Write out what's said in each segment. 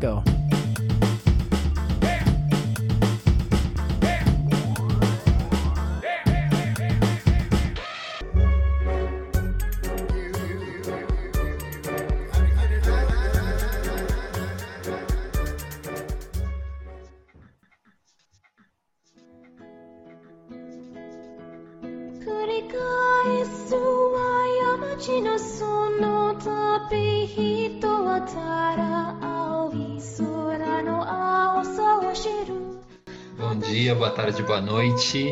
Go. Boa noite,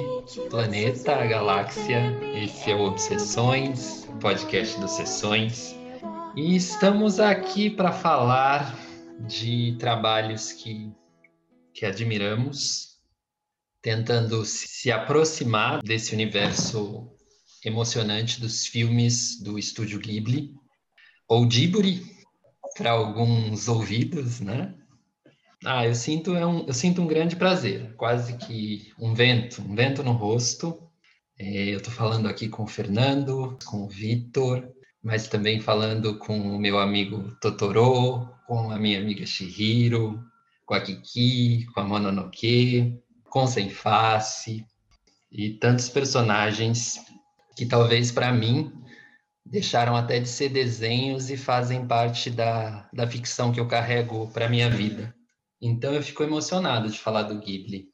planeta, galáxia. Esse é o Obsessões, podcast dos Sessões. E estamos aqui para falar de trabalhos que, que admiramos, tentando se aproximar desse universo emocionante dos filmes do estúdio Ghibli, ou Ghibli, para alguns ouvidos, né? Ah, eu sinto, é um, eu sinto um grande prazer, quase que um vento, um vento no rosto. É, eu estou falando aqui com o Fernando, com o Vitor, mas também falando com o meu amigo Totoro, com a minha amiga Shihiro, com a Kiki, com a Mononoke, com Sem Face e tantos personagens que talvez para mim deixaram até de ser desenhos e fazem parte da, da ficção que eu carrego para minha vida. Então eu fico emocionado de falar do Ghibli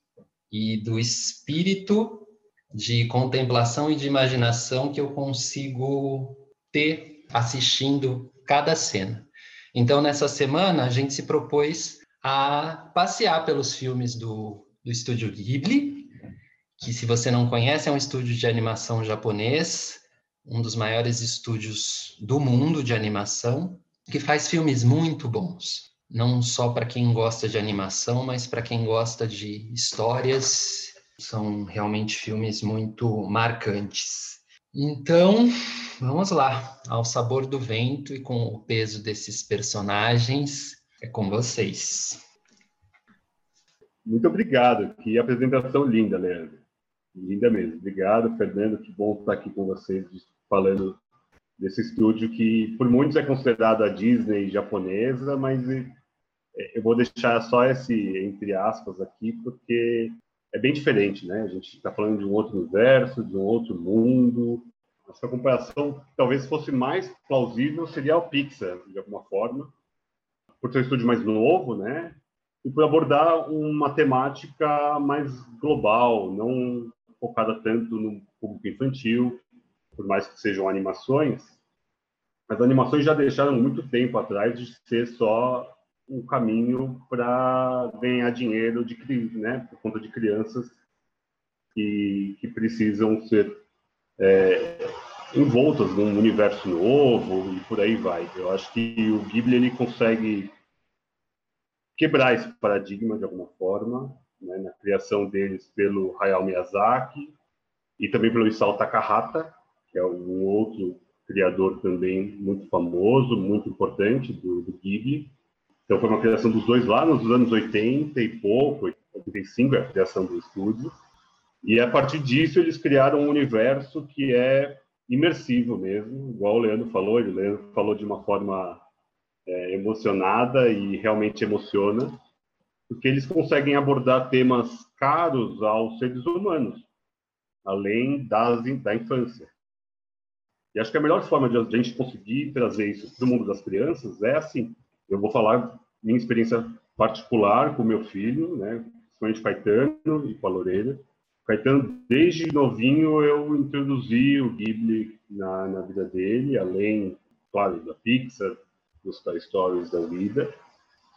e do espírito de contemplação e de imaginação que eu consigo ter assistindo cada cena. Então nessa semana a gente se propôs a passear pelos filmes do, do estúdio Ghibli, que se você não conhece é um estúdio de animação japonês, um dos maiores estúdios do mundo de animação, que faz filmes muito bons não só para quem gosta de animação, mas para quem gosta de histórias. São realmente filmes muito marcantes. Então, vamos lá, ao sabor do vento e com o peso desses personagens, é com vocês. Muito obrigado, que apresentação linda, Leandro. Linda mesmo. Obrigado, Fernando, que bom estar aqui com vocês falando desse estúdio que por muitos é considerado a Disney japonesa, mas eu vou deixar só esse entre aspas aqui, porque é bem diferente, né? A gente está falando de um outro universo, de um outro mundo. Essa comparação talvez fosse mais plausível seria o Pixar, de alguma forma, por ser um estúdio mais novo, né? E por abordar uma temática mais global, não focada tanto no público infantil, por mais que sejam animações. As animações já deixaram muito tempo atrás de ser só um caminho para ganhar dinheiro de né, por conta de crianças que, que precisam ser é, envoltas num universo novo e por aí vai. Eu acho que o Ghibli ele consegue quebrar esse paradigma de alguma forma, né, na criação deles pelo Hayao Miyazaki e também pelo Isao Takahata, que é um outro criador também muito famoso, muito importante do, do Ghibli. Então foi uma criação dos dois lá nos anos 80 e pouco, 85 é a criação do estúdio. E a partir disso eles criaram um universo que é imersivo mesmo, igual o Leandro falou, o Leandro falou de uma forma é, emocionada e realmente emociona, porque eles conseguem abordar temas caros aos seres humanos, além das, da infância. E acho que a melhor forma de a gente conseguir trazer isso para o mundo das crianças é assim, eu vou falar minha experiência particular com meu filho, né, principalmente Caetano e com a Lorena. Caetano, desde novinho, eu introduzi o Ghibli na, na vida dele, além, claro, da Pixar, dos Toy Stories da vida.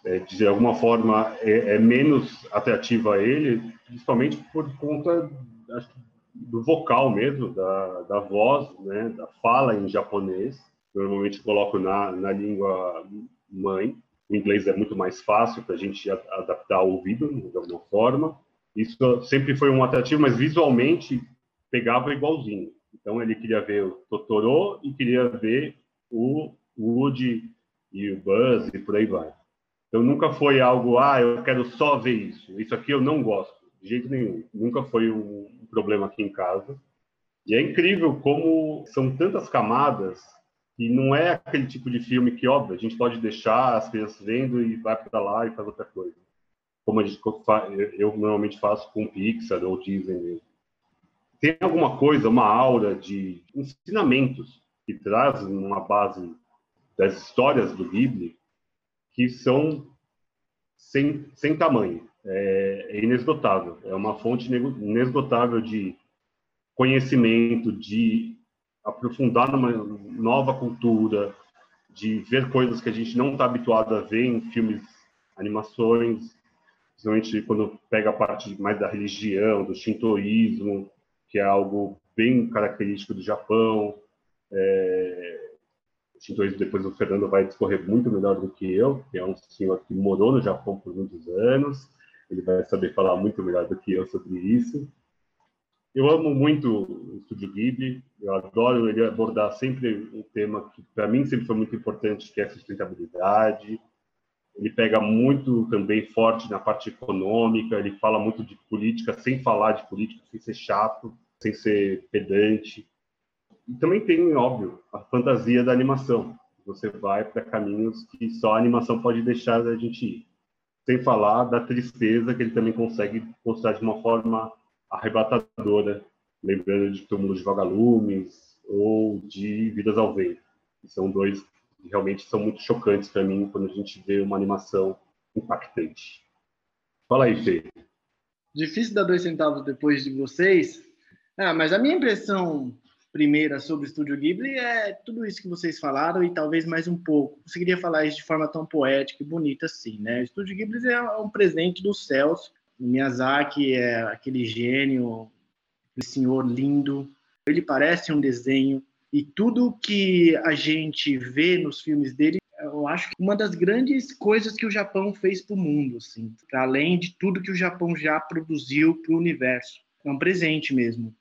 É, de alguma forma, é, é, menos atrativo a ele, principalmente por conta acho, do vocal mesmo, da, da voz, né, da fala em japonês. Normalmente coloco na, na língua mãe. O inglês é muito mais fácil para a gente adaptar ao ouvido, de alguma forma. Isso sempre foi um atrativo, mas visualmente pegava igualzinho. Então ele queria ver o Totoro e queria ver o Woody e o Buzz e por aí vai. Então nunca foi algo, ah, eu quero só ver isso. Isso aqui eu não gosto, de jeito nenhum. Nunca foi um problema aqui em casa. E é incrível como são tantas camadas E não é aquele tipo de filme que, óbvio, a gente pode deixar as crianças vendo e vai para lá e faz outra coisa. Como eu normalmente faço com Pixar ou Disney mesmo. Tem alguma coisa, uma aura de ensinamentos que traz uma base das histórias do Ghibli que são sem, sem tamanho. É, é inesgotável. É uma fonte inesgotável de conhecimento, de aprofundar numa nova cultura, de ver coisas que a gente não está habituado a ver em filmes, animações, principalmente quando pega a parte mais da religião, do shintoísmo, que é algo bem característico do Japão. É, o shintoísmo, depois o Fernando vai discorrer muito melhor do que eu, que é um senhor que morou no Japão por muitos anos, ele vai saber falar muito melhor do que eu sobre isso. Eu amo muito o Estúdio Ghibli, eu adoro ele abordar sempre um tema que para mim sempre foi muito importante, que é a sustentabilidade. Ele pega muito também forte na parte econômica, ele fala muito de política sem falar de política, sem ser chato, sem ser pedante. E também tem, óbvio, a fantasia da animação. Você vai para caminhos que só a animação pode deixar a gente ir. Sem falar da tristeza que ele também consegue mostrar de uma forma arrebatadora, lembrando de Túmulo de Vagalumes ou de Vidas ao Vento. São dois que realmente são muito chocantes para mim quando a gente vê uma animação impactante. Fala aí, Fê. Difícil dar dois centavos depois de vocês. Ah, mas a minha impressão primeira sobre o Estúdio Ghibli é tudo isso que vocês falaram e talvez mais um pouco. Conseguiria falar isso de forma tão poética e bonita assim, né? O Estúdio Ghibli é um presente dos céus o Miyazaki é aquele gênio, aquele senhor lindo. Ele parece um desenho e tudo que a gente vê nos filmes dele, eu acho que uma das grandes coisas que o Japão fez para o mundo, assim, além de tudo que o Japão já produziu para o universo. É um presente mesmo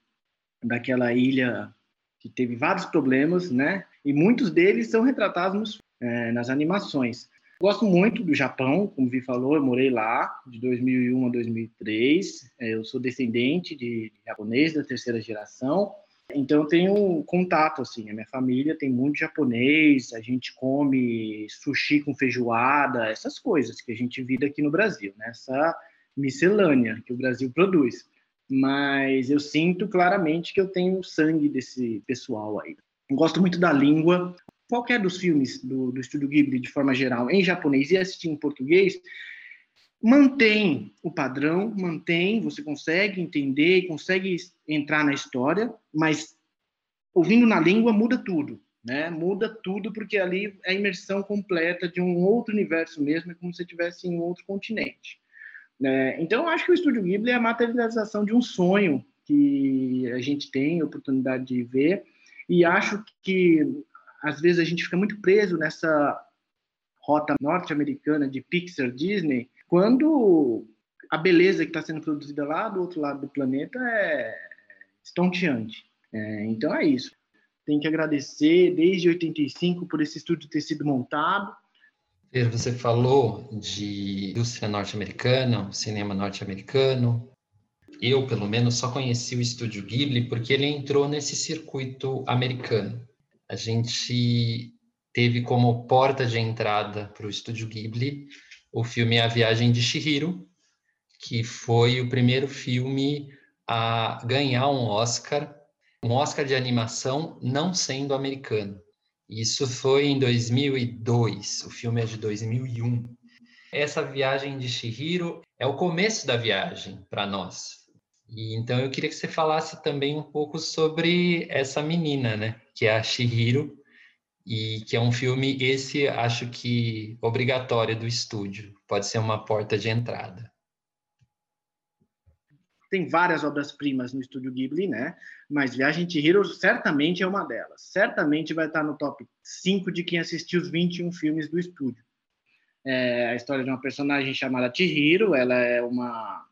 daquela ilha que teve vários problemas, né? E muitos deles são retratados nos, é, nas animações. Gosto muito do Japão, como Vi falou, eu morei lá de 2001 a 2003. É, eu sou descendente de japonês da terceira geração, então eu tenho contato assim. A minha família tem muito japonês, a gente come sushi com feijoada, essas coisas que a gente vive aqui no Brasil, né? essa miscelânea que o Brasil produz. Mas eu sinto claramente que eu tenho sangue desse pessoal aí. gosto muito da língua, qualquer dos filmes do, do Estúdio Ghibli, de forma geral, em japonês e assistir em português, mantém o padrão, mantém, você consegue entender, consegue entrar na história, mas ouvindo na língua muda tudo, né? Muda tudo porque ali é a imersão completa de um outro universo mesmo, é como se estivesse em um outro continente. Né? Então, eu acho que o Estúdio Ghibli é a materialização de um sonho que a gente tem a oportunidade de ver, e acho que às vezes a gente fica muito preso nessa rota norte-americana de Pixar Disney, quando a beleza que está sendo produzida lá do outro lado do planeta é estonteante. É, então é isso. Tem que agradecer desde 85 por esse estúdio ter sido montado. Você falou de indústria norte-americana, cinema norte-americano. Eu, pelo menos, só conheci o estúdio Ghibli porque ele entrou nesse circuito americano a gente teve como porta de entrada para o Estúdio Ghibli o filme A Viagem de Chihiro, que foi o primeiro filme a ganhar um Oscar, um Oscar de animação não sendo americano. Isso foi em 2002, o filme é de 2001. Essa viagem de Chihiro é o começo da viagem para nós, e então eu queria que você falasse também um pouco sobre essa menina, né, que é a Shihiro, e que é um filme esse acho que obrigatório do estúdio, pode ser uma porta de entrada. Tem várias obras-primas no estúdio Ghibli, né? Mas Viagem de Hiro certamente é uma delas. Certamente vai estar no top 5 de quem assistiu os 21 filmes do estúdio. É a história de uma personagem chamada Chihiro, ela é uma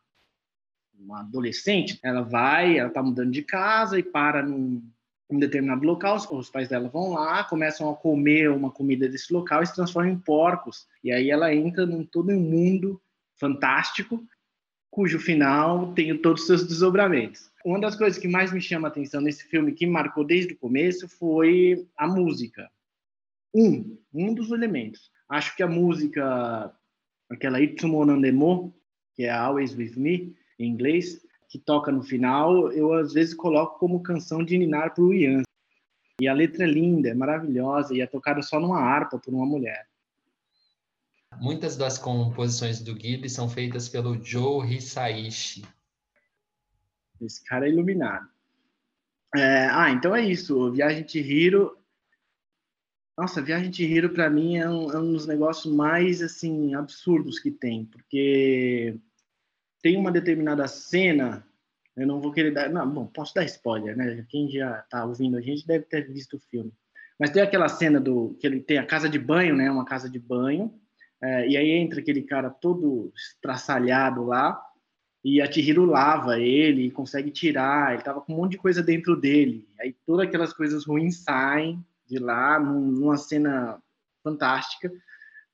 uma adolescente, ela vai, ela tá mudando de casa e para num, um determinado local, os pais dela vão lá, começam a comer uma comida desse local e se transformam em porcos. E aí ela entra num todo um mundo fantástico, cujo final tem todos os seus desdobramentos. Uma das coisas que mais me chama a atenção nesse filme, que marcou desde o começo, foi a música. um, um dos elementos. Acho que a música, aquela Itsumo Nandemo, que é Always With Me, em inglês, que toca no final, eu às vezes coloco como canção de ninar para o Ian. E a letra é linda, é maravilhosa, e é tocada só numa harpa por uma mulher. Muitas das composições do Ghibli são feitas pelo Joe Hisaishi. Esse cara é iluminado. É, ah, então é isso. Viagem de Hiro. Nossa, Viagem de Hiro para mim é um, é um dos negócios mais assim absurdos que tem, porque tem uma determinada cena. Eu não vou querer dar. Não, bom, posso dar spoiler, né? Quem já está ouvindo a gente deve ter visto o filme. Mas tem aquela cena do que ele tem a casa de banho, né? Uma casa de banho é, e aí entra aquele cara todo estraçalhado lá, e a Chihiro lava ele, consegue tirar, ele tava com um monte de coisa dentro dele. Aí todas aquelas coisas ruins saem de lá, numa cena fantástica,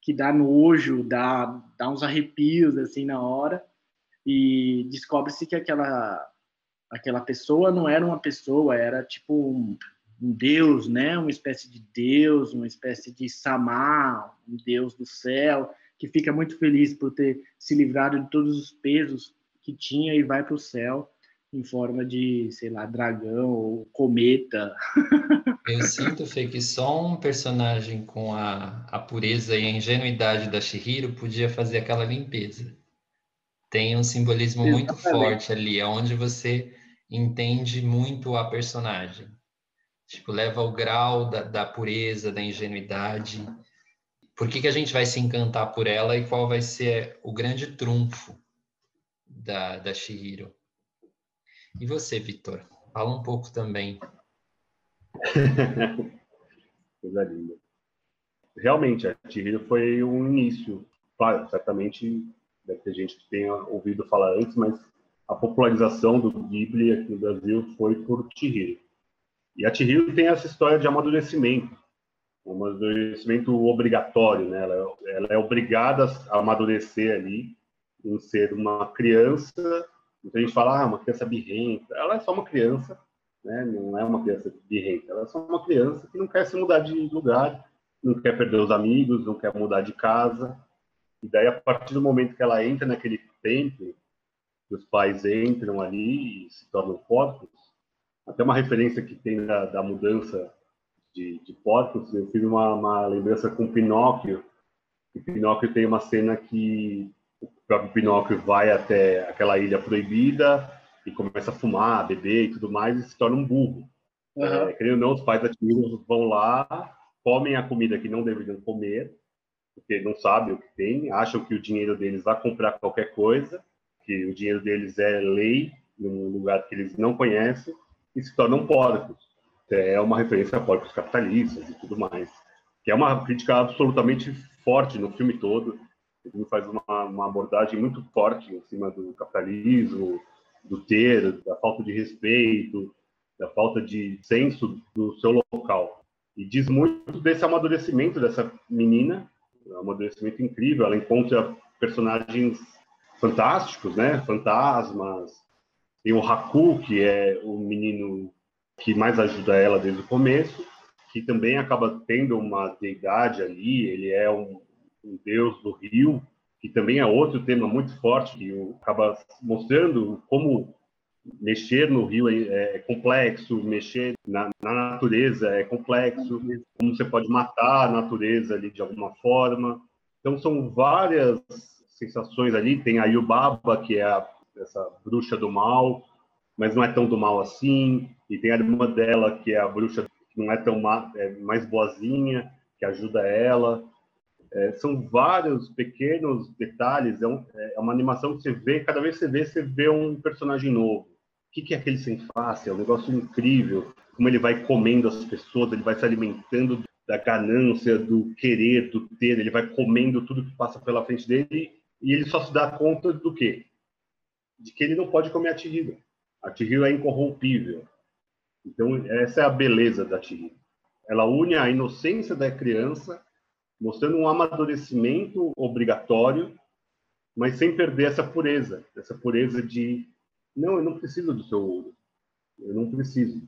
que dá nojo, dá, dá uns arrepios assim na hora, e descobre-se que aquela, aquela pessoa não era uma pessoa, era tipo um, um deus, né? Uma espécie de deus, uma espécie de samá, um deus do céu, que fica muito feliz por ter se livrado de todos os pesos que tinha e vai para o céu em forma de, sei lá, dragão ou cometa. Eu sinto, Fê, que só um personagem com a, a pureza e a ingenuidade da Shihiro podia fazer aquela limpeza. Tem um simbolismo Exatamente. muito forte ali, onde você entende muito a personagem. Tipo, leva ao grau da, da pureza, da ingenuidade. Por que, que a gente vai se encantar por ela e qual vai ser o grande trunfo da, da Shihiro? E você, Vitor? Fala um pouco também. Coisa linda. Realmente, a Chihiro foi um início. Claro, certamente deve ter gente que tenha ouvido falar antes, mas a popularização do Ghibli aqui no Brasil foi por Chihiro. E a Chihiro tem essa história de amadurecimento, um amadurecimento obrigatório, né? Ela, ela é obrigada a amadurecer ali, em ser uma criança. Muita gente fala, ah, uma criança birrenta. Ela é só uma criança, né? Não é uma criança birrenta. Ela é só uma criança que não quer se mudar de lugar, não quer perder os amigos, não quer mudar de casa. E daí, a partir do momento que ela entra naquele templo, que os pais entram ali e se tornam corpos, até uma referência que tem da, da mudança de, de porcos, eu fiz uma, uma lembrança com Pinóquio, e Pinóquio tem uma cena que o próprio Pinóquio vai até aquela ilha proibida e começa a fumar, beber e tudo mais, e se torna um burro. Uhum. É, ou não, os pais da vão lá, comem a comida que não deveriam comer, porque não sabem o que tem, acham que o dinheiro deles vai comprar qualquer coisa, que o dinheiro deles é lei, num lugar que eles não conhecem, e se tornam porcos. É uma referência a porcos capitalistas e tudo mais. Que é uma crítica absolutamente forte no filme todo. O filme faz uma, uma abordagem muito forte em cima do capitalismo, do ter, da falta de respeito, da falta de senso do seu local. E diz muito desse amadurecimento dessa menina, um amadurecimento incrível. Ela encontra personagens fantásticos, né? Fantasmas, tem o Haku, que é o menino que mais ajuda ela desde o começo, que também acaba tendo uma deidade ali, ele é um, um deus do rio, que também é outro tema muito forte, que acaba mostrando como mexer no rio é, é complexo, mexer na, na, natureza é complexo, como você pode matar a natureza ali de alguma forma. Então são várias sensações ali. Tem a Yubaba, que é a essa bruxa do mal, mas não é tão do mal assim. E tem a irmã dela, que é a bruxa que não é tão má, é mais boazinha, que ajuda ela. É, são vários pequenos detalhes. É, um, é, uma animação que você vê, cada vez que você vê, você vê um personagem novo. O que, é aquele sem face? É um negócio incrível. Como ele vai comendo as pessoas, ele vai se alimentando da ganância, do querer, do ter. Ele vai comendo tudo que passa pela frente dele e ele só se dá conta do quê? de que ele não pode comer a Chihiro. A Chihiro é incorrompível. Então, essa é a beleza da Chihiro. Ela une a inocência da criança, mostrando um amadurecimento obrigatório, mas sem perder essa pureza, essa pureza de não, eu não preciso do seu ouro. Eu não preciso.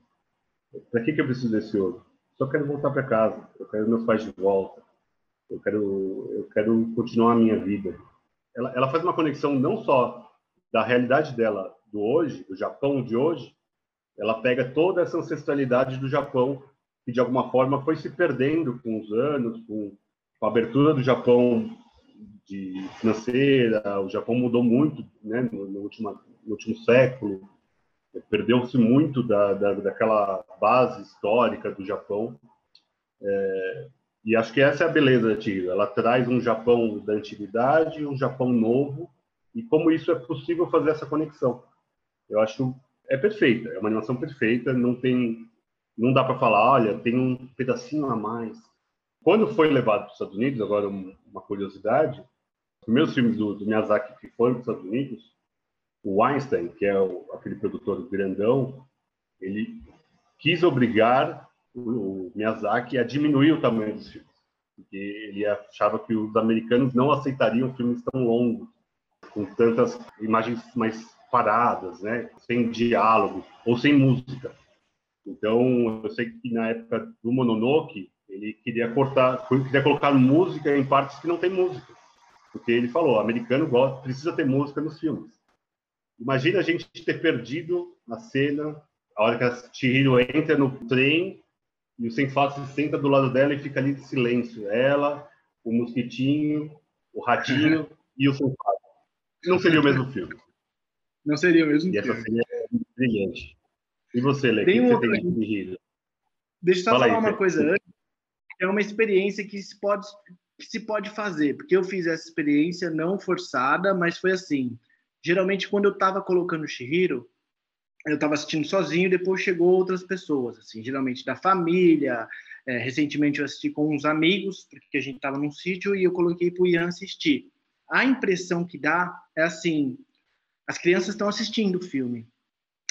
Para que, que eu preciso desse ouro? só quero voltar para casa, eu quero meus pais de volta, eu quero, eu quero continuar a minha vida. Ela, ela faz uma conexão não só da realidade dela do hoje, do Japão de hoje, ela pega toda essa ancestralidade do Japão que de alguma forma foi se perdendo com os anos, com a abertura do Japão de financeira, o Japão mudou muito, né, no, no último no último século, perdeu-se muito da, da, daquela base histórica do Japão. É, e acho que essa é a beleza da Tigre. Ela traz um Japão da antiguidade, um Japão novo, e como isso é possível fazer essa conexão. Eu acho é perfeita, é uma animação perfeita, não tem não dá para falar, olha, tem um pedacinho a mais. Quando foi levado para os Estados Unidos, agora uma curiosidade, os primeiros filmes do, do Miyazaki que foram para os Estados Unidos, o Einstein, que é o, aquele produtor grandão, ele quis obrigar o, o Miyazaki a diminuir o tamanho dos filmes, porque ele achava que os americanos não aceitariam filmes tão longos, com tantas imagens mais paradas, né, sem diálogo ou sem música. Então, eu sei que na época do Mononoke, ele queria cortar, queria colocar música em partes que não tem música, porque ele falou, americano gosta, precisa ter música nos filmes. Imagina a gente ter perdido a cena, a hora que a Chihiro entra no trem e o sem face senta do lado dela e fica ali de silêncio. Ela, o mosquitinho, o ratinho e o sem face. Não seria o mesmo filme. Não seria o mesmo e filme. essa seria brilhante. E você, Lê, que, um você tem de? Deixa eu só Fala falar aí, uma coisa antes. É uma experiência que se pode que se pode fazer, porque eu fiz essa experiência não forçada, mas foi assim geralmente quando eu estava colocando Shihiro, eu estava assistindo sozinho, depois chegou outras pessoas, assim, geralmente da família. É, recentemente eu assisti com uns amigos, porque a gente estava num sítio e eu coloquei para o Ian assistir. A impressão que dá é assim: as crianças estão assistindo o filme,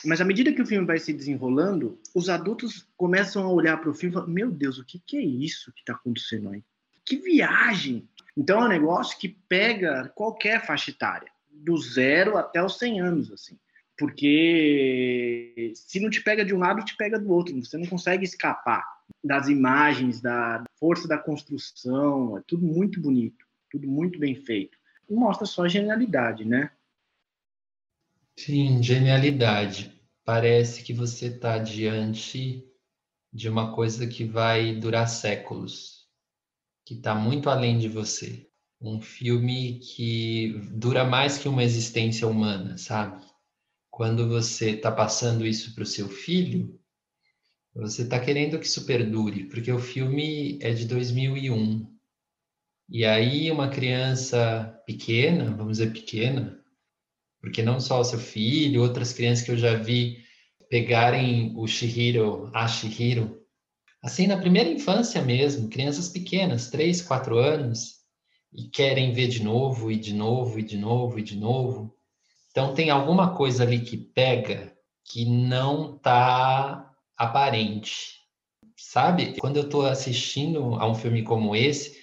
mas à medida que o filme vai se desenrolando, os adultos começam a olhar para o filme e falar: Meu Deus, o que, que é isso que está acontecendo aí? Que viagem! Então é um negócio que pega qualquer faixa etária do zero até os 100 anos, assim. Porque se não te pega de um lado, te pega do outro. Você não consegue escapar das imagens, da força da construção. É tudo muito bonito, tudo muito bem feito. E mostra só genialidade, né? Sim, genialidade. Parece que você está diante de uma coisa que vai durar séculos, que está muito além de você um filme que dura mais que uma existência humana, sabe? Quando você está passando isso para o seu filho, você está querendo que isso perdure, porque o filme é de 2001. E aí uma criança pequena, vamos dizer pequena, porque não só o seu filho, outras crianças que eu já vi pegarem o Shihiro, a Shihiro, assim na primeira infância mesmo, crianças pequenas, 3, 4 anos, e querem ver de novo, e de novo, e de novo, e de novo. Então tem alguma coisa ali que pega que não está aparente. Sabe? Quando eu estou assistindo a um filme como esse,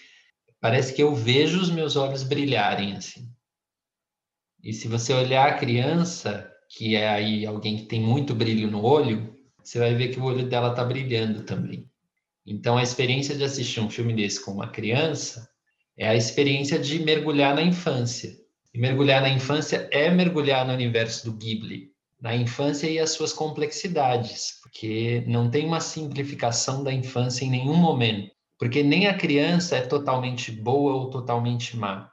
parece que eu vejo os meus olhos brilharem assim. E se você olhar a criança, que é aí alguém que tem muito brilho no olho, você vai ver que o olho dela está brilhando também. Então a experiência de assistir um filme desse com uma criança é a experiência de mergulhar na infância. E mergulhar na infância é mergulhar no universo do Ghibli, na infância e as suas complexidades, porque não tem uma simplificação da infância em nenhum momento, porque nem a criança é totalmente boa ou totalmente má.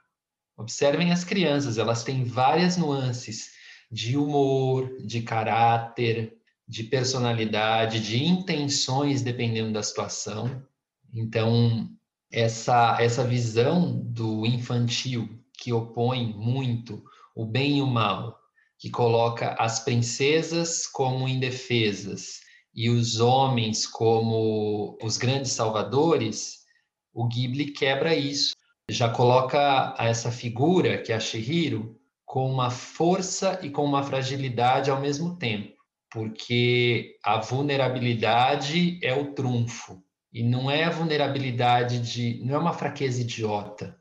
Observem as crianças, elas têm várias nuances de humor, de caráter, de personalidade, de intenções, dependendo da situação. Então, essa, essa visão do infantil que opõe muito o bem e o mal, que coloca as princesas como indefesas e os homens como os grandes salvadores, o Ghibli quebra isso. Já coloca essa figura, que é a Shihiro, com uma força e com uma fragilidade ao mesmo tempo, porque a vulnerabilidade é o trunfo, e não é a vulnerabilidade de. não é uma fraqueza idiota.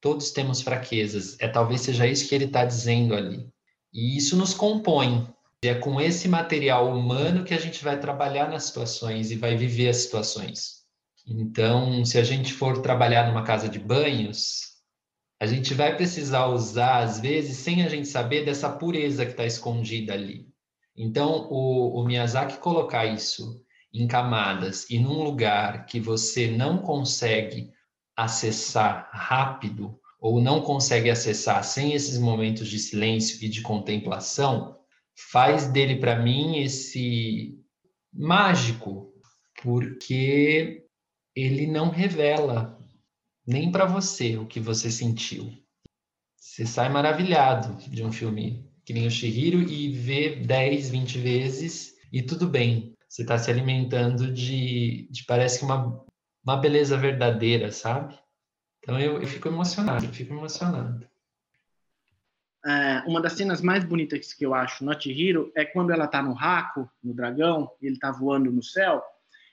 Todos temos fraquezas. É talvez seja isso que ele está dizendo ali. E isso nos compõe. É com esse material humano que a gente vai trabalhar nas situações e vai viver as situações. Então, se a gente for trabalhar numa casa de banhos, a gente vai precisar usar, às vezes, sem a gente saber, dessa pureza que está escondida ali. Então, o, o Miyazaki colocar isso em camadas e num lugar que você não consegue acessar rápido ou não consegue acessar sem esses momentos de silêncio e de contemplação, faz dele para mim esse mágico, porque ele não revela nem para você o que você sentiu. Você sai maravilhado de um filme que nem o Shihiro e vê 10, 20 vezes e tudo bem. Você está se alimentando de, de parece que uma, uma beleza verdadeira, sabe? Então eu, eu fico emocionado, eu fico emocionado. É, uma das cenas mais bonitas que eu acho no Chihiro é quando ela está no raco, no dragão, ele está voando no céu,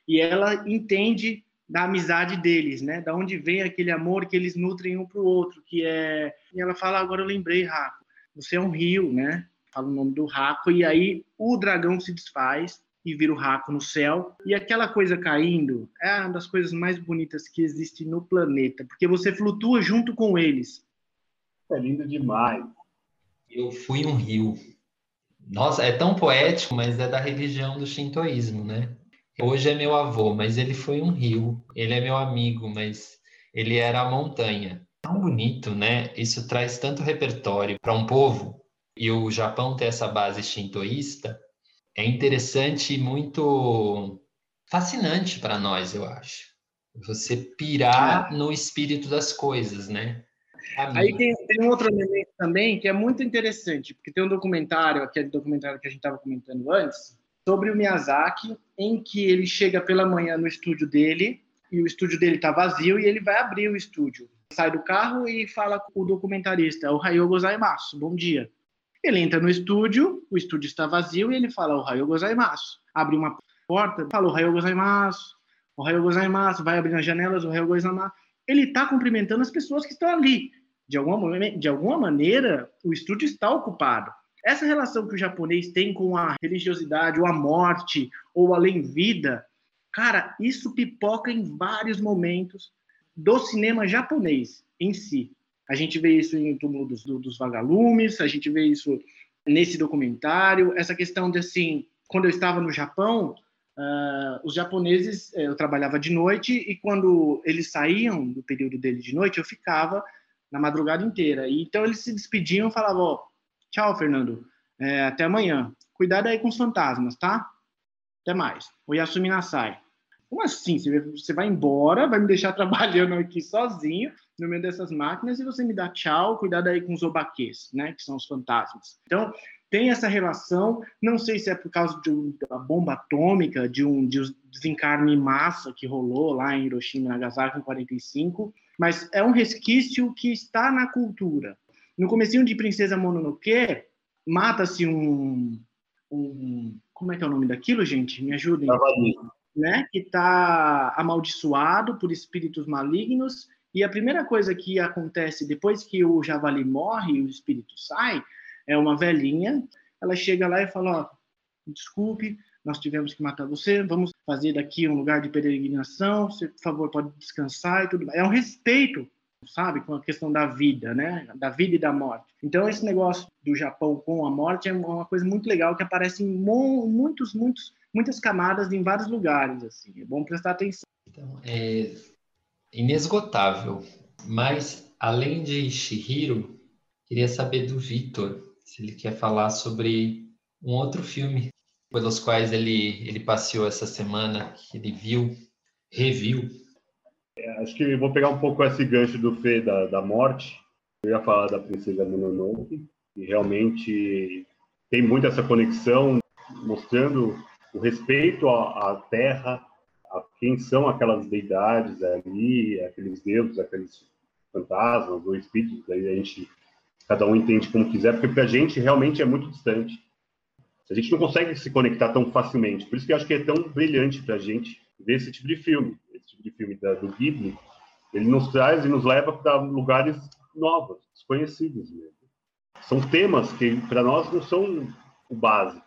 e ela entende da amizade deles, né? Da onde vem aquele amor que eles nutrem um para o outro, que é... E ela fala, agora eu lembrei, Raco, você é um rio, né? Fala o nome do Raco, e aí o dragão se desfaz, e vira o raco no céu. E aquela coisa caindo é uma das coisas mais bonitas que existe no planeta, porque você flutua junto com eles. É lindo demais. Eu fui um rio. Nossa, é tão poético, mas é da religião do shintoísmo, né? Hoje é meu avô, mas ele foi um rio. Ele é meu amigo, mas ele era a montanha. Tão bonito, né? Isso traz tanto repertório para um povo. E o Japão ter essa base shintoísta é interessante e muito fascinante para nós, eu acho. Você pirar é. no espírito das coisas, né? Aí tem, tem um outro elemento também que é muito interessante, porque tem um documentário, aquele documentário que a gente estava comentando antes, sobre o Miyazaki, em que ele chega pela manhã no estúdio dele, e o estúdio dele está vazio, e ele vai abrir o estúdio. Sai do carro e fala com o documentarista, o Hayo Gozaimasu, bom dia. Ele entra no estúdio, o estúdio está vazio e ele fala o Raio Gozaimasu. Abre uma porta, fala o Raio Gozaimasu, o Raio Gozaimasu, vai abrir as janelas, o Raio Gozaimasu. Ele está cumprimentando as pessoas que estão ali. De alguma, de alguma maneira, o estúdio está ocupado. Essa relação que o japonês tem com a religiosidade, ou a morte, ou além-vida, cara, isso pipoca em vários momentos do cinema japonês em si. A gente vê isso em Túmulo dos, dos Vagalumes, a gente vê isso nesse documentário. Essa questão de, assim, quando eu estava no Japão, uh, os japoneses, eh, eu trabalhava de noite e quando eles saíam do período dele de noite, eu ficava na madrugada inteira. E, então eles se despediam e falavam: oh, tchau, Fernando, é, até amanhã. Cuidado aí com os fantasmas, tá? Até mais. O Yasumi Nasai. Como assim? Você vai embora, vai me deixar trabalhando aqui sozinho, no meio dessas máquinas, e você me dá tchau, cuidado aí com os obaquês, né? Que são os fantasmas. Então, tem essa relação, não sei se é por causa de uma bomba atômica, de um, de um desencarne em massa que rolou lá em Hiroshima e Nagasaki em 45, mas é um resquício que está na cultura. No comecinho de Princesa Mononoke, mata-se um, um... Como é que é o nome daquilo, gente? Me ajudem. Javali né, que está amaldiçoado por espíritos malignos, e a primeira coisa que acontece depois que o javali morre e o espírito sai, é uma velhinha, ela chega lá e fala, desculpe, nós tivemos que matar você, vamos fazer daqui um lugar de peregrinação, você, por favor, pode descansar e tudo. É um respeito, sabe, com a questão da vida, né, da vida e da morte. Então, esse negócio do Japão com a morte é uma coisa muito legal que aparece em muitos, muitos muitas camadas em vários lugares, assim. É bom prestar atenção. Então, é inesgotável. Mas, além de Shihiro, queria saber do Vitor, se ele quer falar sobre um outro filme pelos quais ele, ele passeou essa semana, que ele viu, reviu. É, acho que vou pegar um pouco esse gancho do Fê da, da morte. Eu ia falar da Princesa Mononoke, e realmente tem muito essa conexão, mostrando o respeito à, à terra, a quem são aquelas deidades ali, aqueles deuses, aqueles fantasmas ou espíritos, aí a gente cada um entende como quiser, porque para a gente realmente é muito distante. A gente não consegue se conectar tão facilmente. Por isso que eu acho que é tão brilhante para a gente ver esse tipo de filme. Esse tipo de filme da, do Ghibli, ele nos traz e nos leva para lugares novos, desconhecidos mesmo. São temas que para nós não são o básico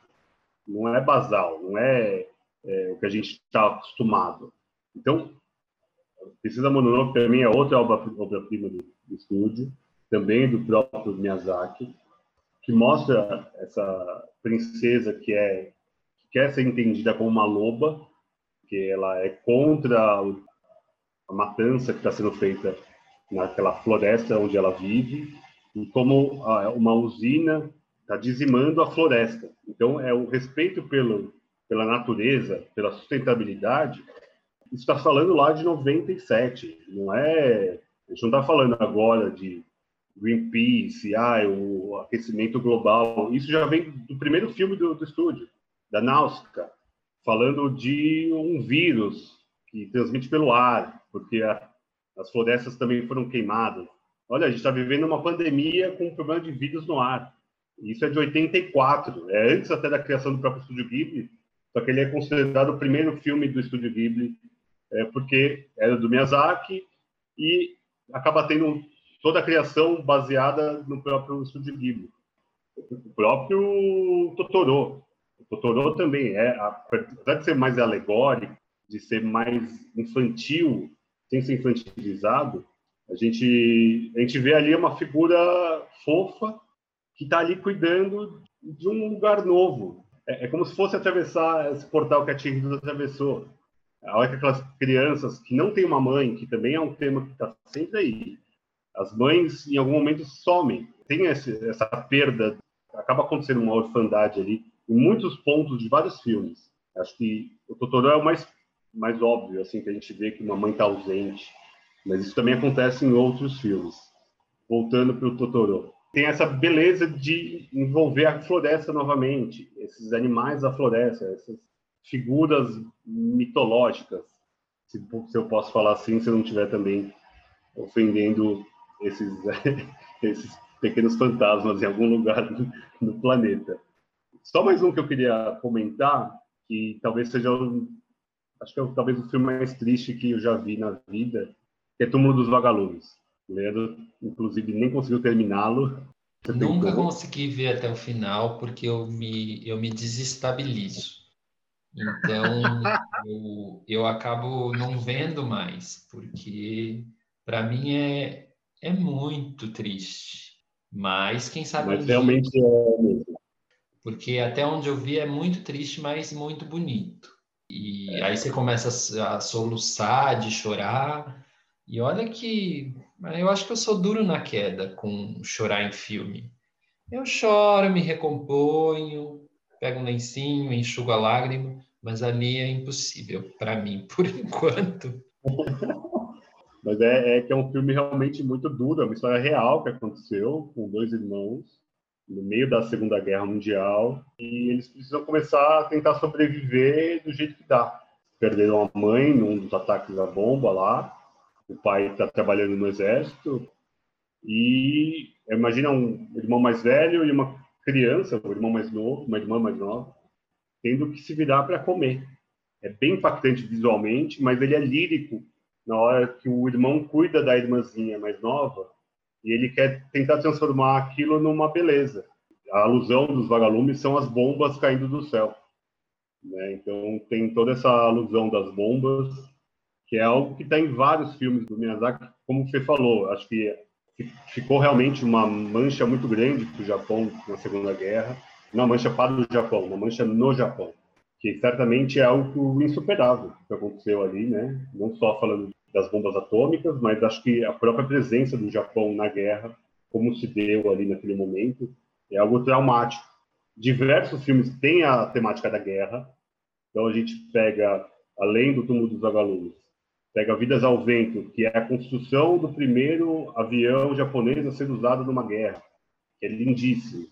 não é basal, não é, é o que a gente está acostumado. Então, Princesa Mononoke também é outra obra-prima do, do estúdio, também do próprio Miyazaki, que mostra essa princesa que é que quer ser entendida como uma loba, que ela é contra a matança que está sendo feita naquela floresta onde ela vive, e como uma usina está dizimando a floresta. Então, é o respeito pelo, pela natureza, pela sustentabilidade. Está falando lá de 97, não é? A gente não está falando agora de Greenpeace, ah, o aquecimento global. Isso já vem do primeiro filme do, do estúdio, da Náusica, falando de um vírus que transmite pelo ar, porque a, as florestas também foram queimadas. Olha, a gente está vivendo uma pandemia com um problema de vírus no ar. Isso é de 84, é antes até da criação do próprio Estúdio Ghibli, só que ele é considerado o primeiro filme do Estúdio Ghibli, é, porque era do Miyazaki e acaba tendo toda a criação baseada no próprio Estúdio Ghibli. O próprio Totoro. O Totoro também é, apesar de ser mais alegórico, de ser mais infantil, sem ser infantilizado, a gente, a gente vê ali uma figura fofa que está ali cuidando de um lugar novo. É, é, como se fosse atravessar esse portal que a Tia atravessou. A hora que aquelas crianças que não têm uma mãe, que também é um tema que está sempre aí, as mães em algum momento somem. Tem esse, essa perda, acaba acontecendo uma orfandade ali, em muitos pontos de vários filmes. Acho que o Totoro é o mais, mais óbvio, assim, que a gente vê que uma mãe está ausente. Mas isso também acontece em outros filmes. Voltando para o Totoro tem essa beleza de envolver a floresta novamente, esses animais da floresta, essas figuras mitológicas, se, se eu posso falar assim, se eu não estiver também ofendendo esses, esses pequenos fantasmas em algum lugar no planeta. Só mais um que eu queria comentar, que talvez seja, acho que é talvez o filme mais triste que eu já vi na vida, que é Túmulo dos Vagalumes. O Leandro, inclusive, nem conseguiu terminá-lo. Nunca consegui ver até o final porque eu me, eu me desestabilizo. Então, eu, eu acabo não vendo mais, porque para mim é, é muito triste. Mas quem sabe. Mas realmente é mesmo. Porque até onde eu vi é muito triste, mas muito bonito. E é. aí você começa a, a soluçar, de chorar. E olha que eu acho que eu sou duro na queda com chorar em filme. Eu choro, me recomponho, pego um lencinho, enxugo a lágrima, mas ali é impossível para mim, por enquanto. mas é, é, que é um filme realmente muito duro, é uma história real que aconteceu com dois irmãos no meio da Segunda Guerra Mundial e eles precisam começar a tentar sobreviver do jeito que dá. Perderam a mãe num dos ataques da bomba lá, o pai está trabalhando no exército e imagina um irmão mais velho e uma criança, um irmão mais novo, uma irmã mais nova, tendo que se virar para comer. É bem impactante visualmente, mas ele é lírico na hora que o irmão cuida da irmãzinha mais nova e ele quer tentar transformar aquilo numa beleza. A alusão dos vagalumes são as bombas caindo do céu. Né? Então tem toda essa alusão das bombas que é algo que está em vários filmes do Miyazaki, como você falou, acho que ficou realmente uma mancha muito grande para o Japão na Segunda Guerra, uma mancha para o Japão, uma mancha no Japão, que certamente é algo insuperável que aconteceu ali, né? Não só falando das bombas atômicas, mas acho que a própria presença do Japão na guerra, como se deu ali naquele momento, é algo traumático. Diversos filmes têm a temática da guerra, então a gente pega, além do túmulo dos vagalumes, pega Vidas ao Vento, que é a construção do primeiro avião japonês a ser usado numa guerra, que é lindíssimo.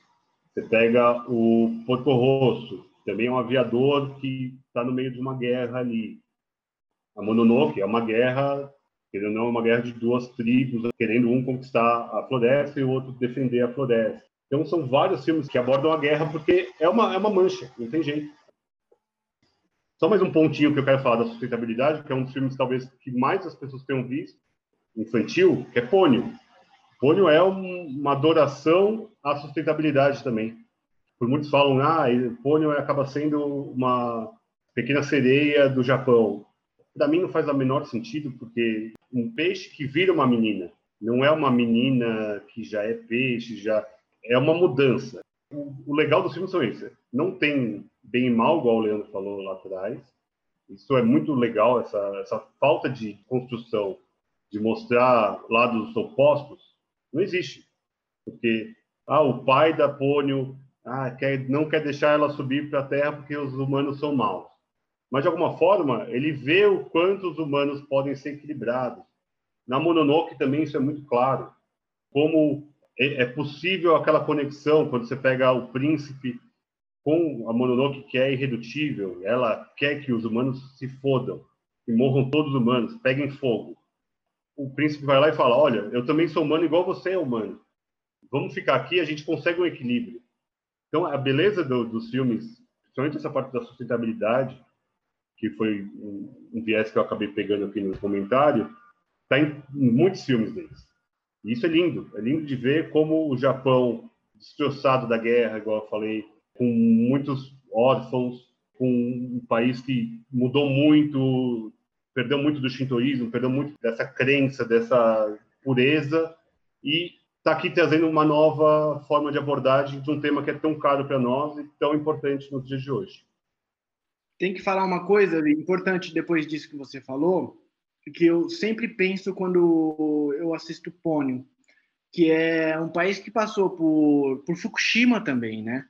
Você pega o Porco Rosso, também é um aviador que está no meio de uma guerra ali. A Mononoke é uma guerra, querendo não, é uma guerra de duas tribos, querendo um conquistar a floresta e o outro defender a floresta. Então são vários filmes que abordam a guerra porque é uma, é uma mancha, não tem jeito. Só mais um pontinho que eu quero falar da sustentabilidade, que é um dos filmes talvez que mais as pessoas tenham visto, infantil, que é Pônio. Pônio é um, uma adoração à sustentabilidade também. Por muitos falam, ah, Pônio acaba sendo uma pequena sereia do Japão. para mim não faz o menor sentido, porque um peixe que vira uma menina, não é uma menina que já é peixe, já é uma mudança. O, o legal dos filmes são isso. Não tem bem e mal, igual o Leandro falou lá atrás. Isso é muito legal, essa, essa falta de construção, de mostrar lados opostos, não existe. Porque ah, o pai da Pônio ah, quer, não quer deixar ela subir para a Terra porque os humanos são maus. Mas, de alguma forma, ele vê o quanto os humanos podem ser equilibrados. Na Mononoke também isso é muito claro. Como é, é possível aquela conexão quando você pega o príncipe com a Mononoke, que é irredutível. Ela quer que os humanos se fodam, que morram todos os humanos, peguem fogo. O príncipe vai lá e fala: Olha, eu também sou humano igual você é humano. Vamos ficar aqui, a gente consegue um equilíbrio. Então, a beleza do, dos filmes, principalmente essa parte da sustentabilidade, que foi um, um viés que eu acabei pegando aqui no comentário, está em, em muitos filmes deles. E isso é lindo. É lindo de ver como o Japão, destroçado da guerra, igual eu falei, com muitos órfãos, com um país que mudou muito, perdeu muito do shintoísmo, perdeu muito dessa crença, dessa pureza, e está aqui trazendo uma nova forma de abordagem de um tema que é tão caro para nós e tão importante nos dias de hoje. Tem que falar uma coisa importante depois disso que você falou, que eu sempre penso quando eu assisto Pônio, que é um país que passou por, por Fukushima também, né?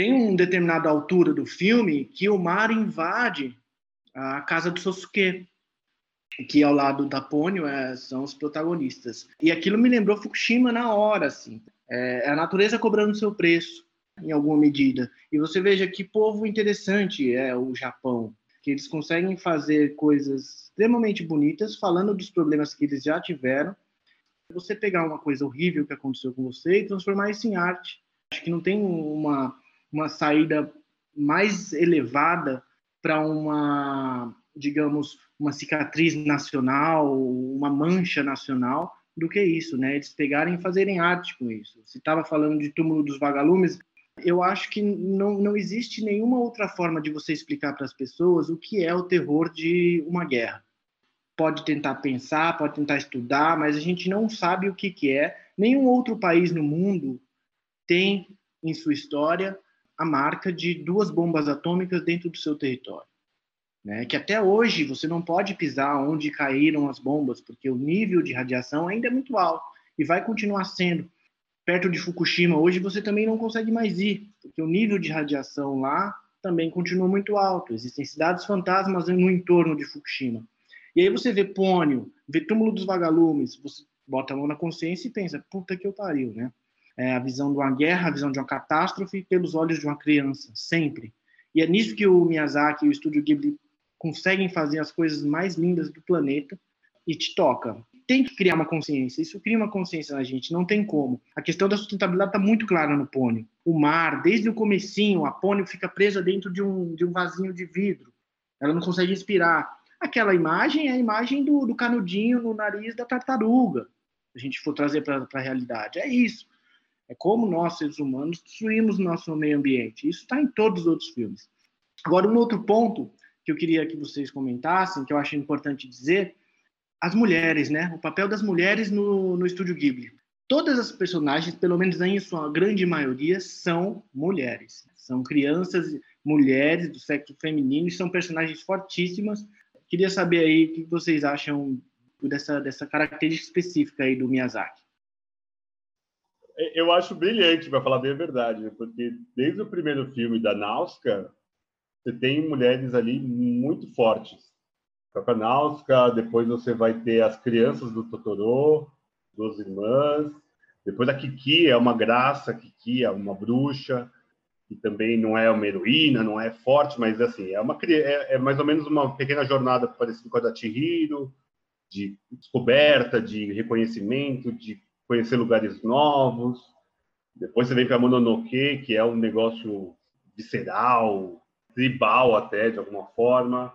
Tem uma determinada altura do filme que o mar invade a casa do Sosuke, que ao lado da Pônio é, são os protagonistas. E aquilo me lembrou Fukushima na hora, assim. É, é a natureza cobrando seu preço, em alguma medida. E você veja que povo interessante é o Japão que eles conseguem fazer coisas extremamente bonitas, falando dos problemas que eles já tiveram. Você pegar uma coisa horrível que aconteceu com você e transformar isso em arte. Acho que não tem uma, uma saída mais elevada para uma, digamos, uma cicatriz nacional, uma mancha nacional, do que isso, né? Eles pegarem e fazerem arte com isso. Você estava falando de Túmulo dos Vagalumes, eu acho que não, não existe nenhuma outra forma de você explicar para as pessoas o que é o terror de uma guerra. Pode tentar pensar, pode tentar estudar, mas a gente não sabe o que, que é. Nenhum outro país no mundo tem em sua história a marca de duas bombas atômicas dentro do seu território. Né? Que até hoje você não pode pisar onde caíram as bombas, porque o nível de radiação ainda é muito alto e vai continuar sendo perto de Fukushima hoje você também não consegue mais ir, porque o nível de radiação lá também continua muito alto. Existem cidades fantasmas no entorno de Fukushima. E aí você vê Pônio, vê Túmulo dos Vagalumes, você bota a mão na consciência e pensa, puta que eu pariu, né? É a visão de uma guerra, a visão de uma catástrofe pelos olhos de uma criança, sempre. E é nisso que o Miyazaki e o Estúdio Ghibli conseguem fazer as coisas mais lindas do planeta e te toca tem que criar uma consciência. Isso cria uma consciência na gente, não tem como. A questão da sustentabilidade está muito clara no pônei. O mar, desde o comecinho, a pônei fica presa dentro de um, de um vasinho de vidro. Ela não consegue respirar. Aquela imagem é a imagem do, do canudinho no nariz da tartaruga. Se a gente for trazer para a realidade, é isso. É como nós, seres humanos, destruímos nosso meio ambiente. Isso está em todos os outros filmes. Agora, um outro ponto que eu queria que vocês comentassem, que eu acho importante dizer, as mulheres, né? O papel das mulheres no, no estúdio Ghibli. Todas as personagens, pelo menos em sua grande maioria, são mulheres. São crianças, mulheres do sexo feminino e são personagens fortíssimas. Queria saber aí o que vocês acham dessa, dessa característica específica aí do Miyazaki. Eu acho brilhante, para falar bem a verdade, porque desde o primeiro filme da Nausica, você tem mulheres ali muito fortes. Náutica, depois você vai ter as crianças do Totoro, duas irmãs, depois a Kiki é uma graça, a Kiki é uma bruxa, que também não é uma heroína, não é forte, mas assim, é, uma, é, é mais ou menos uma pequena jornada parecida com a da Chihiro, de descoberta, de reconhecimento, de conhecer lugares novos. Depois você vem para Mononoke, que é um negócio visceral, tribal até, de alguma forma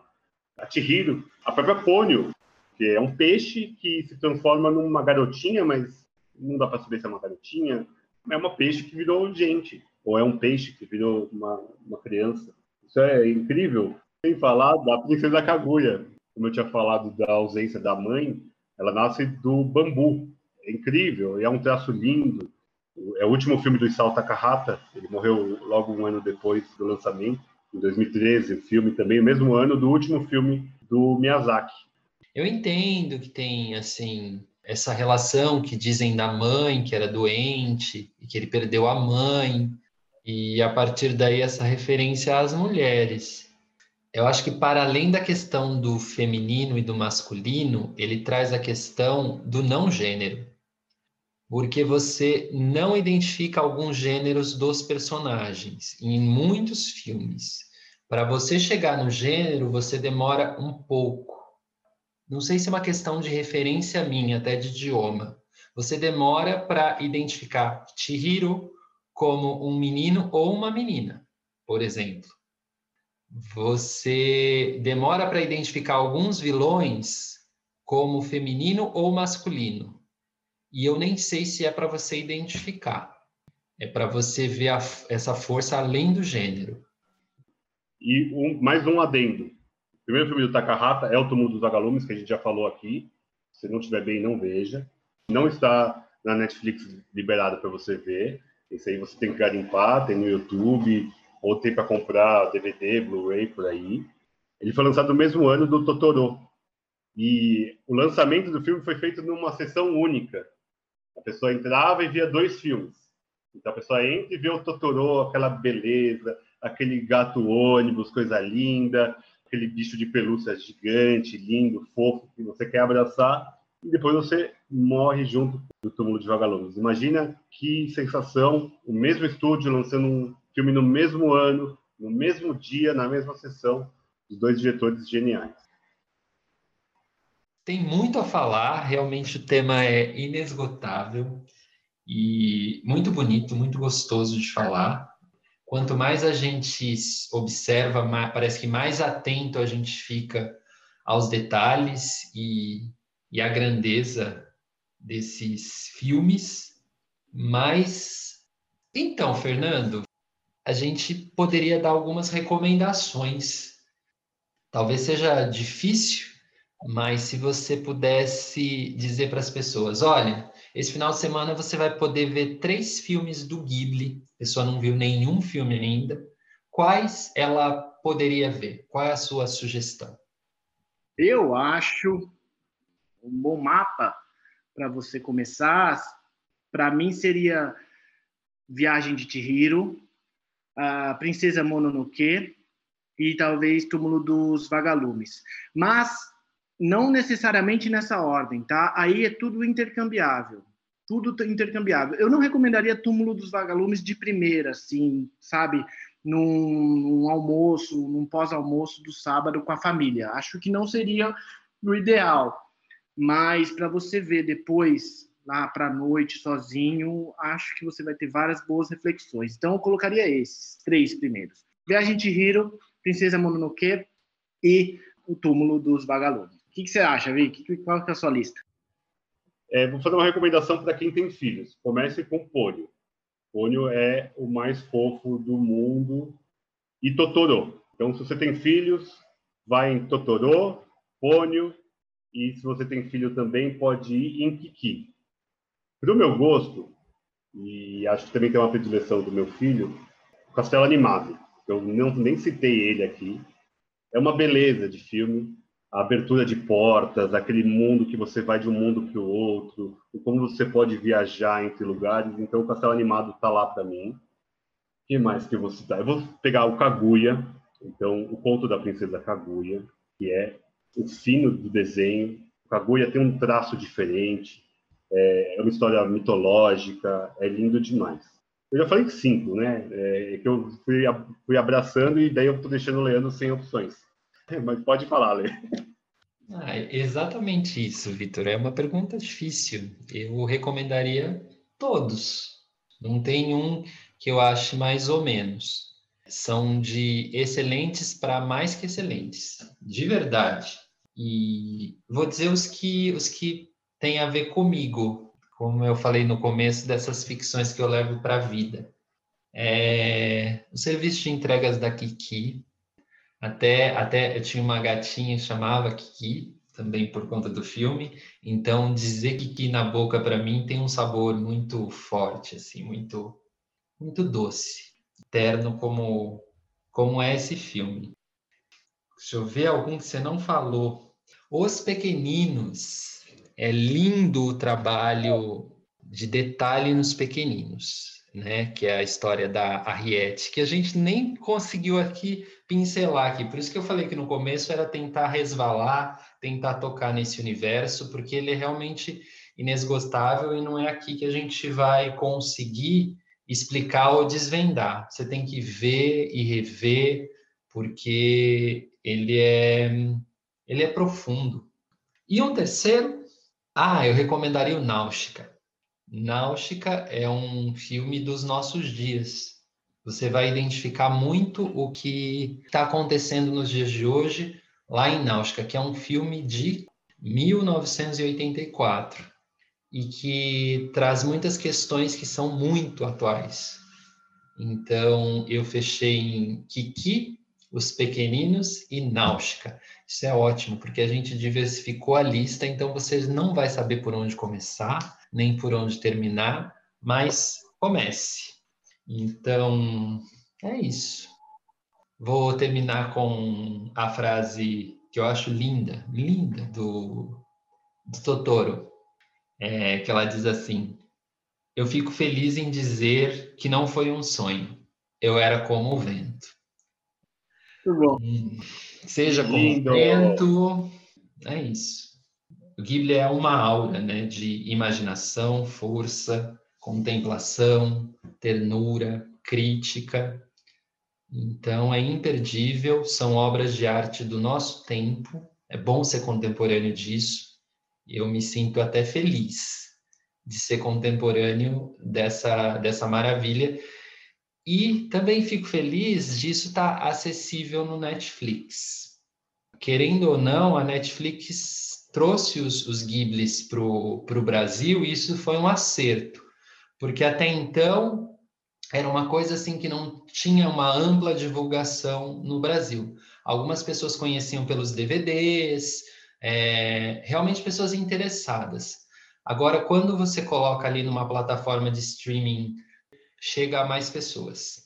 a Chihiro, a própria Pônio, que é um peixe que se transforma numa garotinha, mas não dá para saber se é uma garotinha. É uma peixe que virou gente, ou é um peixe que virou uma, uma criança. Isso é incrível. Sem falar da princesa Kaguya, como eu tinha falado da ausência da mãe, ela nasce do bambu. É incrível, é um traço lindo. É o último filme do Isao Takahata, ele morreu logo um ano depois do lançamento, em 2013, o filme também, o mesmo ano do último filme do Miyazaki. Eu entendo que tem, assim, essa relação que dizem da mãe que era doente e que ele perdeu a mãe, e a partir daí essa referência às mulheres. Eu acho que para além da questão do feminino e do masculino, ele traz a questão do não gênero. Porque você não identifica alguns gêneros dos personagens em muitos filmes. Para você chegar no gênero, você demora um pouco. Não sei se é uma questão de referência minha, até de idioma. Você demora para identificar Chihiro como um menino ou uma menina, por exemplo. Você demora para identificar alguns vilões como feminino ou masculino. E eu nem sei se é para você identificar. É para você ver a, essa força além do gênero. E um, mais um adendo. O primeiro filme do Takahata é O Túmulo dos Vagalumes, que a gente já falou aqui. Se não estiver bem, não veja. Não está na Netflix liberado para você ver. Esse aí você tem que garimpar, tem no YouTube, ou tem para comprar DVD, Blu-ray por aí. Ele foi lançado no mesmo ano do Totoro. E o lançamento do filme foi feito numa sessão única. A pessoa entrava e via dois filmes. Então a pessoa entra e vê o Totoro, aquela beleza, aquele gato ônibus, coisa linda, aquele bicho de pelúcia gigante, lindo, fofo, que você quer abraçar e depois você morre junto do túmulo de vagalumes. Imagina que sensação, o mesmo estúdio lançando um filme no mesmo ano, no mesmo dia, na mesma sessão, os dois diretores geniais. Tem muito a falar, realmente o tema é inesgotável e muito bonito, muito gostoso de falar. Quanto mais a gente observa, parece que mais atento a gente fica aos detalhes e e a grandeza desses filmes, mas então, Fernando, a gente poderia dar algumas recomendações. Talvez seja difícil, mas se você pudesse dizer para as pessoas, olha, esse final de semana você vai poder ver três filmes do Ghibli, a pessoa não viu nenhum filme ainda, quais ela poderia ver? Qual é a sua sugestão? Eu acho um bom mapa para você começar, para mim seria Viagem de Chihiro, a Princesa Mononoke e talvez Túmulo dos Vagalumes. Mas não necessariamente nessa ordem, tá? Aí é tudo intercambiável. Tudo intercambiável. Eu não recomendaria Túmulo dos Vagalumes de primeira, assim, sabe? Num, num almoço, num pós-almoço do sábado com a família. Acho que não seria o ideal mas para você ver depois lá para a noite sozinho, acho que você vai ter várias boas reflexões. Então eu colocaria esses três primeiros: Viagem de Hiro, Princesa Mononoke e O Túmulo dos Vagalumes. Que, que você acha, Vic? Qual é a sua lista? É, vou fazer uma recomendação para quem tem filhos. Comece com Pônio. Pônio é o mais fofo do mundo e Totoro. Então, se você tem filhos, vai em Totoro, Pônio e se você tem filho também, pode ir em Kiki. Para o meu gosto, e acho que também tem uma predileção do meu filho, o Castelo Animado. Eu não, nem citei ele aqui. É uma beleza de filme. A abertura de portas, aquele mundo que você vai de um mundo para o outro, como você pode viajar entre lugares. Então, o Castelo Animado está lá para mim. O que mais que eu vou citar? Eu vou pegar o Kaguya, então, o conto da princesa Kaguya, que é o fino do desenho. O Kaguya tem um traço diferente, é, é uma história mitológica, é lindo demais. Eu já falei cinco, né? É, é que eu fui, fui abraçando e daí eu tô deixando o Leandro sem opções. Mas pode falar, Lê. Ah, exatamente isso, Vitor. É uma pergunta difícil. Eu recomendaria todos. Não tem um que eu ache mais ou menos. São de excelentes para mais que excelentes. De verdade. E vou dizer os que os que têm a ver comigo, como eu falei no começo dessas ficções que eu levo para a vida. É, o serviço de entregas da Kiki, Até, até eu tinha uma gatinha que chamava Kiki, também por conta do filme. Então, dizer Kiki na boca para mim tem um sabor muito forte, assim, muito, muito doce, terno como, como é esse filme. Deixa eu ver algum que você não falou. Os Pequeninos. É lindo o trabalho de detalhe nos pequeninos, né? Que é a história da Arriette, que a gente nem conseguiu aqui pincelar aqui. Por isso que eu falei que no começo era tentar resvalar, tentar tocar nesse universo, porque ele é realmente inesgotável e não é aqui que a gente vai conseguir explicar ou desvendar. Você tem que ver e rever, porque ele é ele é profundo. E um terceiro, ah, eu recomendaria o Náutica. Náutica é um filme dos nossos dias. Você vai identificar muito o que está acontecendo nos dias de hoje lá em Náutica, que é um filme de 1984 e que traz muitas questões que são muito atuais. Então, eu fechei em Kiki, Os Pequeninos e Náutica. Isso é ótimo, porque a gente diversificou a lista, então você não vai saber por onde começar, nem por onde terminar, mas comece. Então, é isso. Vou terminar com a frase que eu acho linda, linda, do, do Totoro, é, que ela diz assim: Eu fico feliz em dizer que não foi um sonho, eu era como o vento. Muito bom. Hum, seja como o vento, é isso. Ghibli é uma aura né, de imaginação, força, contemplação, ternura, crítica. Então é imperdível, são obras de arte do nosso tempo. É bom ser contemporâneo disso. Eu me sinto até feliz de ser contemporâneo dessa, dessa maravilha e também fico feliz disso estar tá acessível no Netflix. Querendo ou não, a Netflix trouxe os, os Ghiblis para o Brasil e isso foi um acerto, porque até então era uma coisa assim que não tinha uma ampla divulgação no Brasil. Algumas pessoas conheciam pelos DVDs, é, realmente pessoas interessadas. Agora, quando você coloca ali numa plataforma de streaming chega a mais pessoas.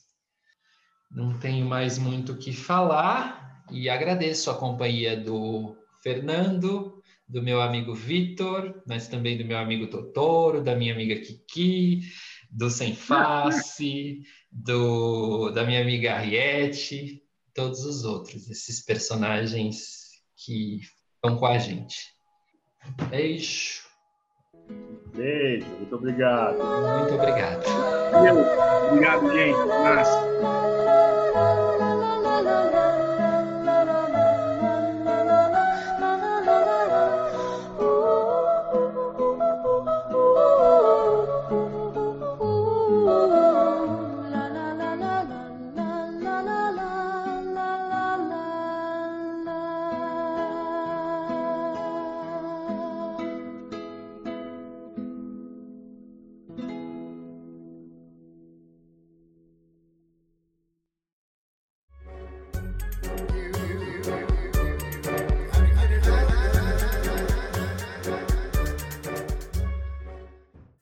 Não tenho mais muito o que falar e agradeço a companhia do Fernando, do meu amigo Vitor, mas também do meu amigo Totoro, da minha amiga Kiki, do Sem Face, do, da minha amiga Ariete, todos os outros, esses personagens que estão com a gente. Beijo. Beijo, muito obrigado. Muito obrigado. Obrigado, gente. Massa.